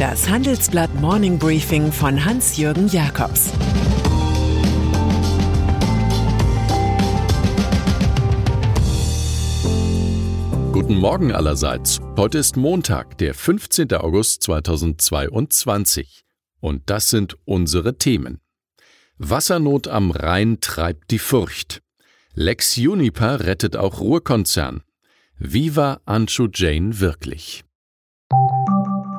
Das Handelsblatt Morning Briefing von Hans-Jürgen Jakobs Guten Morgen allerseits. Heute ist Montag, der 15. August 2022. Und das sind unsere Themen. Wassernot am Rhein treibt die Furcht. Lex Juniper rettet auch Ruhrkonzern. Wie war Anshu Jane wirklich?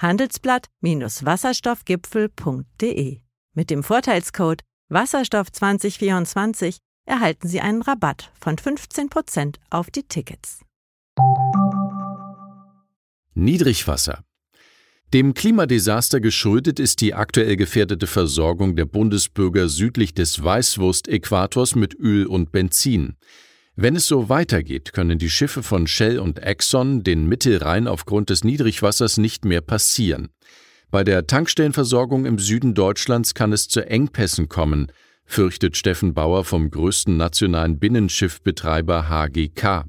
handelsblatt-wasserstoffgipfel.de. Mit dem Vorteilscode Wasserstoff 2024 erhalten Sie einen Rabatt von 15% auf die Tickets. Niedrigwasser. Dem Klimadesaster geschuldet ist die aktuell gefährdete Versorgung der Bundesbürger südlich des Weißwurst-Äquators mit Öl und Benzin. Wenn es so weitergeht, können die Schiffe von Shell und Exxon den Mittelrhein aufgrund des Niedrigwassers nicht mehr passieren. Bei der Tankstellenversorgung im Süden Deutschlands kann es zu Engpässen kommen, fürchtet Steffen Bauer vom größten nationalen Binnenschiffbetreiber HGK.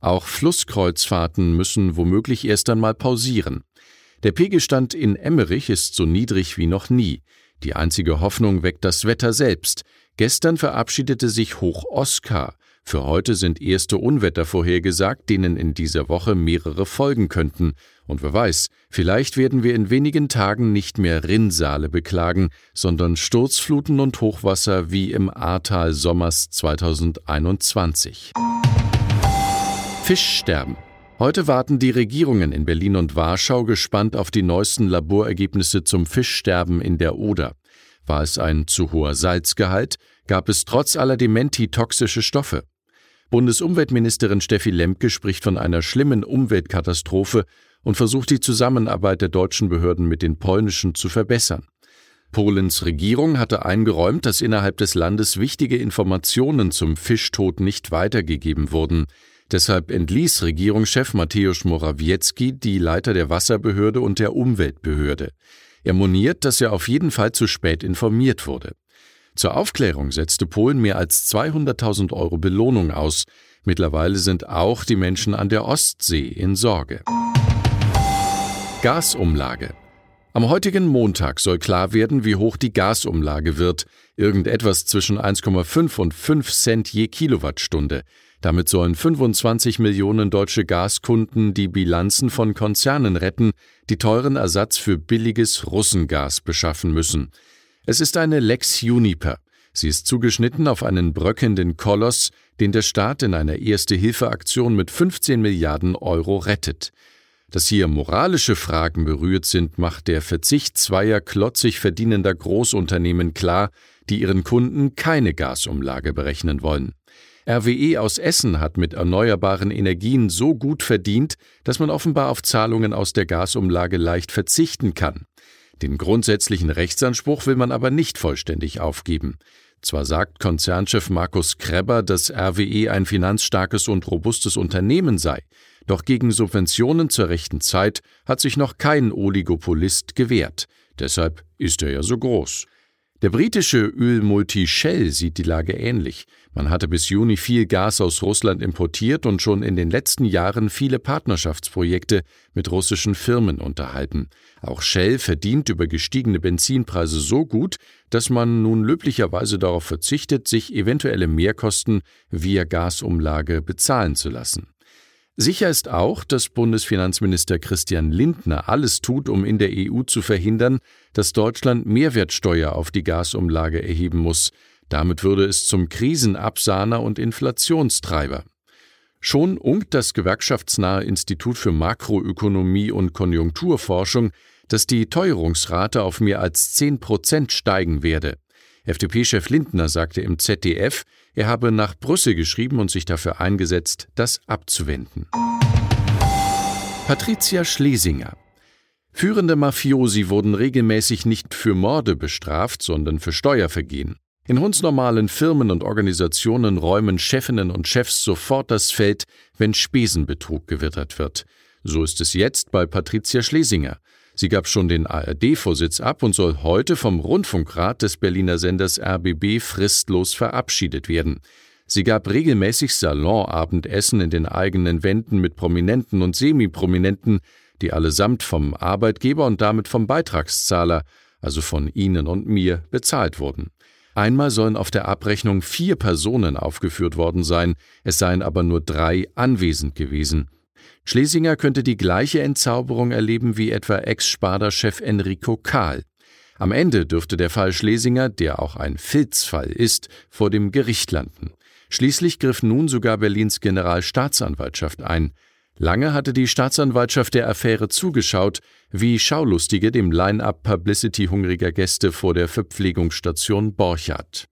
Auch Flusskreuzfahrten müssen womöglich erst einmal pausieren. Der Pegelstand in Emmerich ist so niedrig wie noch nie. Die einzige Hoffnung weckt das Wetter selbst. Gestern verabschiedete sich Hoch Oskar. Für heute sind erste Unwetter vorhergesagt, denen in dieser Woche mehrere folgen könnten. Und wer weiß, vielleicht werden wir in wenigen Tagen nicht mehr Rinnsale beklagen, sondern Sturzfluten und Hochwasser wie im Ahrtal Sommers 2021. Fischsterben. Heute warten die Regierungen in Berlin und Warschau gespannt auf die neuesten Laborergebnisse zum Fischsterben in der Oder. War es ein zu hoher Salzgehalt? Gab es trotz aller Dementi toxische Stoffe? Bundesumweltministerin Steffi Lemke spricht von einer schlimmen Umweltkatastrophe und versucht die Zusammenarbeit der deutschen Behörden mit den polnischen zu verbessern. Polens Regierung hatte eingeräumt, dass innerhalb des Landes wichtige Informationen zum Fischtod nicht weitergegeben wurden. Deshalb entließ Regierungschef Mateusz Morawiecki die Leiter der Wasserbehörde und der Umweltbehörde. Er moniert, dass er auf jeden Fall zu spät informiert wurde. Zur Aufklärung setzte Polen mehr als 200.000 Euro Belohnung aus. Mittlerweile sind auch die Menschen an der Ostsee in Sorge. Gasumlage. Am heutigen Montag soll klar werden, wie hoch die Gasumlage wird. Irgendetwas zwischen 1,5 und 5 Cent je Kilowattstunde. Damit sollen 25 Millionen deutsche Gaskunden die Bilanzen von Konzernen retten, die teuren Ersatz für billiges Russengas beschaffen müssen. Es ist eine Lex Juniper. Sie ist zugeschnitten auf einen bröckenden Koloss, den der Staat in einer Erste-Hilfe-Aktion mit 15 Milliarden Euro rettet. Dass hier moralische Fragen berührt sind, macht der Verzicht zweier klotzig verdienender Großunternehmen klar, die ihren Kunden keine Gasumlage berechnen wollen. RWE aus Essen hat mit erneuerbaren Energien so gut verdient, dass man offenbar auf Zahlungen aus der Gasumlage leicht verzichten kann. Den grundsätzlichen Rechtsanspruch will man aber nicht vollständig aufgeben. Zwar sagt Konzernchef Markus Krebber, dass RWE ein finanzstarkes und robustes Unternehmen sei, doch gegen Subventionen zur rechten Zeit hat sich noch kein Oligopolist gewehrt. Deshalb ist er ja so groß. Der britische Ölmulti Shell sieht die Lage ähnlich. Man hatte bis Juni viel Gas aus Russland importiert und schon in den letzten Jahren viele Partnerschaftsprojekte mit russischen Firmen unterhalten. Auch Shell verdient über gestiegene Benzinpreise so gut, dass man nun löblicherweise darauf verzichtet, sich eventuelle Mehrkosten via Gasumlage bezahlen zu lassen. Sicher ist auch, dass Bundesfinanzminister Christian Lindner alles tut, um in der EU zu verhindern, dass Deutschland Mehrwertsteuer auf die Gasumlage erheben muss. Damit würde es zum Krisenabsahner und Inflationstreiber. Schon unkt das gewerkschaftsnahe Institut für Makroökonomie und Konjunkturforschung, dass die Teuerungsrate auf mehr als 10 Prozent steigen werde. FDP-Chef Lindner sagte im ZDF, er habe nach Brüssel geschrieben und sich dafür eingesetzt, das abzuwenden. Patricia Schlesinger Führende Mafiosi wurden regelmäßig nicht für Morde bestraft, sondern für Steuervergehen. In hundsnormalen Firmen und Organisationen räumen Chefinnen und Chefs sofort das Feld, wenn Spesenbetrug gewittert wird. So ist es jetzt bei Patricia Schlesinger. Sie gab schon den ARD-Vorsitz ab und soll heute vom Rundfunkrat des Berliner Senders RBB fristlos verabschiedet werden. Sie gab regelmäßig Salonabendessen in den eigenen Wänden mit Prominenten und Semiprominenten, die allesamt vom Arbeitgeber und damit vom Beitragszahler, also von Ihnen und mir, bezahlt wurden. Einmal sollen auf der Abrechnung vier Personen aufgeführt worden sein, es seien aber nur drei anwesend gewesen. Schlesinger könnte die gleiche Entzauberung erleben wie etwa Ex-Sparda-Chef Enrico Kahl. Am Ende dürfte der Fall Schlesinger, der auch ein Filzfall ist, vor dem Gericht landen. Schließlich griff nun sogar Berlins Generalstaatsanwaltschaft ein. Lange hatte die Staatsanwaltschaft der Affäre zugeschaut, wie Schaulustige dem Line-up Publicity hungriger Gäste vor der Verpflegungsstation Borchardt.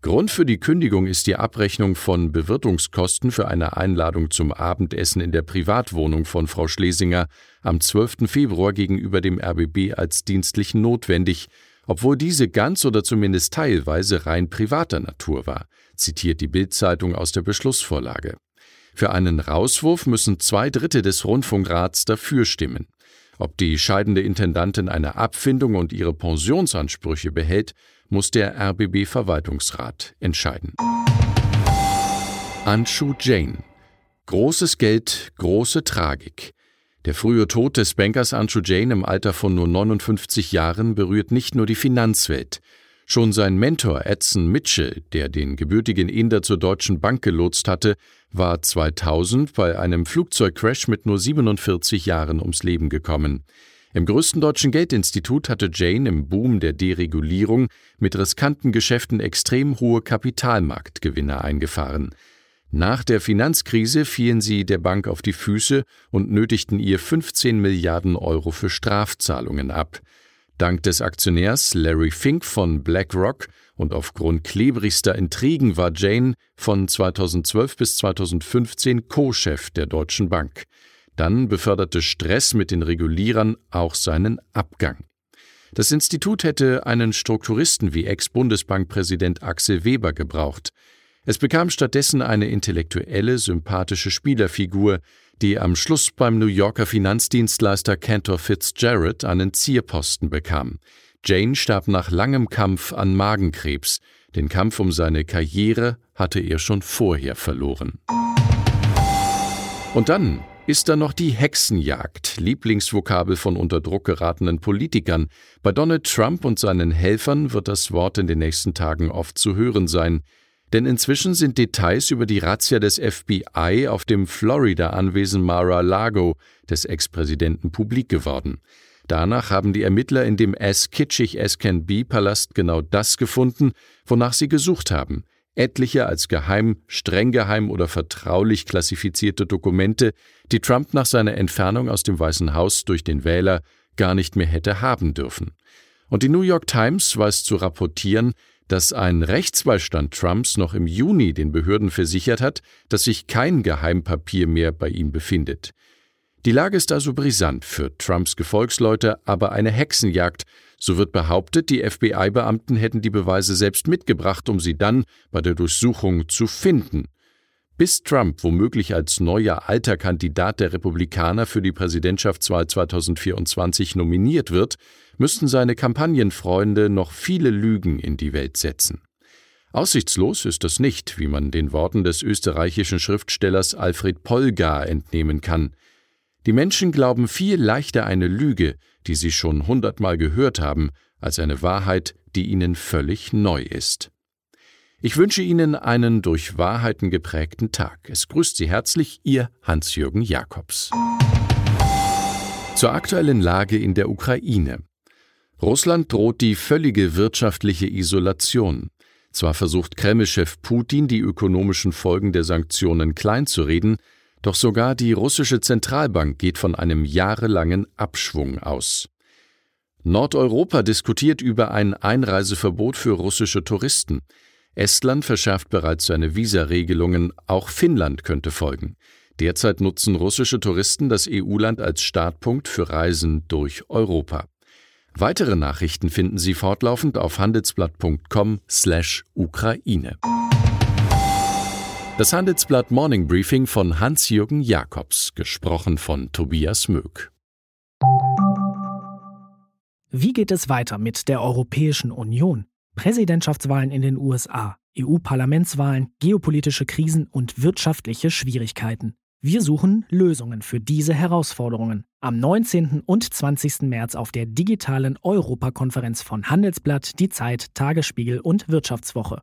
Grund für die Kündigung ist die Abrechnung von Bewirtungskosten für eine Einladung zum Abendessen in der Privatwohnung von Frau Schlesinger am 12. Februar gegenüber dem RBB als dienstlich notwendig, obwohl diese ganz oder zumindest teilweise rein privater Natur war, zitiert die Bildzeitung aus der Beschlussvorlage. Für einen Rauswurf müssen zwei Drittel des Rundfunkrats dafür stimmen. Ob die scheidende Intendantin eine Abfindung und ihre Pensionsansprüche behält, muss der RBB-Verwaltungsrat entscheiden. Anshu Jain. Großes Geld, große Tragik. Der frühe Tod des Bankers Anshu Jain im Alter von nur 59 Jahren berührt nicht nur die Finanzwelt. Schon sein Mentor Edson Mitchell, der den gebürtigen Inder zur Deutschen Bank gelotst hatte, war 2000 bei einem Flugzeugcrash mit nur 47 Jahren ums Leben gekommen. Im größten deutschen Geldinstitut hatte Jane im Boom der Deregulierung mit riskanten Geschäften extrem hohe Kapitalmarktgewinne eingefahren. Nach der Finanzkrise fielen sie der Bank auf die Füße und nötigten ihr 15 Milliarden Euro für Strafzahlungen ab. Dank des Aktionärs Larry Fink von BlackRock und aufgrund klebrigster Intrigen war Jane von 2012 bis 2015 Co-Chef der Deutschen Bank. Dann beförderte Stress mit den Regulierern auch seinen Abgang. Das Institut hätte einen Strukturisten wie Ex-Bundesbankpräsident Axel Weber gebraucht. Es bekam stattdessen eine intellektuelle, sympathische Spielerfigur, die am Schluss beim New Yorker Finanzdienstleister Cantor Fitzgerald einen Zierposten bekam. Jane starb nach langem Kampf an Magenkrebs. Den Kampf um seine Karriere hatte er schon vorher verloren. Und dann ist da noch die Hexenjagd, Lieblingsvokabel von unter Druck geratenen Politikern. Bei Donald Trump und seinen Helfern wird das Wort in den nächsten Tagen oft zu hören sein. Denn inzwischen sind Details über die Razzia des FBI auf dem Florida-Anwesen Mar-a-Lago des Ex-Präsidenten publik geworden. Danach haben die Ermittler in dem as kitschig as can be Palast genau das gefunden, wonach sie gesucht haben – etliche als geheim, streng geheim oder vertraulich klassifizierte Dokumente, die Trump nach seiner Entfernung aus dem Weißen Haus durch den Wähler gar nicht mehr hätte haben dürfen. Und die New York Times weiß zu rapportieren, dass ein Rechtsbeistand Trumps noch im Juni den Behörden versichert hat, dass sich kein Geheimpapier mehr bei ihm befindet. Die Lage ist also brisant für Trumps Gefolgsleute, aber eine Hexenjagd, so wird behauptet, die FBI-Beamten hätten die Beweise selbst mitgebracht, um sie dann bei der Durchsuchung zu finden. Bis Trump womöglich als neuer alter Kandidat der Republikaner für die Präsidentschaftswahl 2024 nominiert wird, müssten seine Kampagnenfreunde noch viele Lügen in die Welt setzen. Aussichtslos ist das nicht, wie man den Worten des österreichischen Schriftstellers Alfred Polgar entnehmen kann. Die Menschen glauben viel leichter eine Lüge, die sie schon hundertmal gehört haben, als eine Wahrheit, die ihnen völlig neu ist. Ich wünsche Ihnen einen durch Wahrheiten geprägten Tag. Es grüßt Sie herzlich Ihr Hans-Jürgen Jakobs. Zur aktuellen Lage in der Ukraine. Russland droht die völlige wirtschaftliche Isolation. Zwar versucht Kreml-Chef Putin, die ökonomischen Folgen der Sanktionen kleinzureden, doch sogar die russische Zentralbank geht von einem jahrelangen Abschwung aus. Nordeuropa diskutiert über ein Einreiseverbot für russische Touristen. Estland verschärft bereits seine Visaregelungen, auch Finnland könnte folgen. Derzeit nutzen russische Touristen das EU-Land als Startpunkt für Reisen durch Europa. Weitere Nachrichten finden Sie fortlaufend auf handelsblatt.com/Ukraine. Das Handelsblatt Morning Briefing von Hans-Jürgen Jakobs, gesprochen von Tobias Möck. Wie geht es weiter mit der Europäischen Union? Präsidentschaftswahlen in den USA, EU-Parlamentswahlen, geopolitische Krisen und wirtschaftliche Schwierigkeiten. Wir suchen Lösungen für diese Herausforderungen. Am 19. und 20. März auf der digitalen Europakonferenz von Handelsblatt, Die Zeit, Tagesspiegel und Wirtschaftswoche.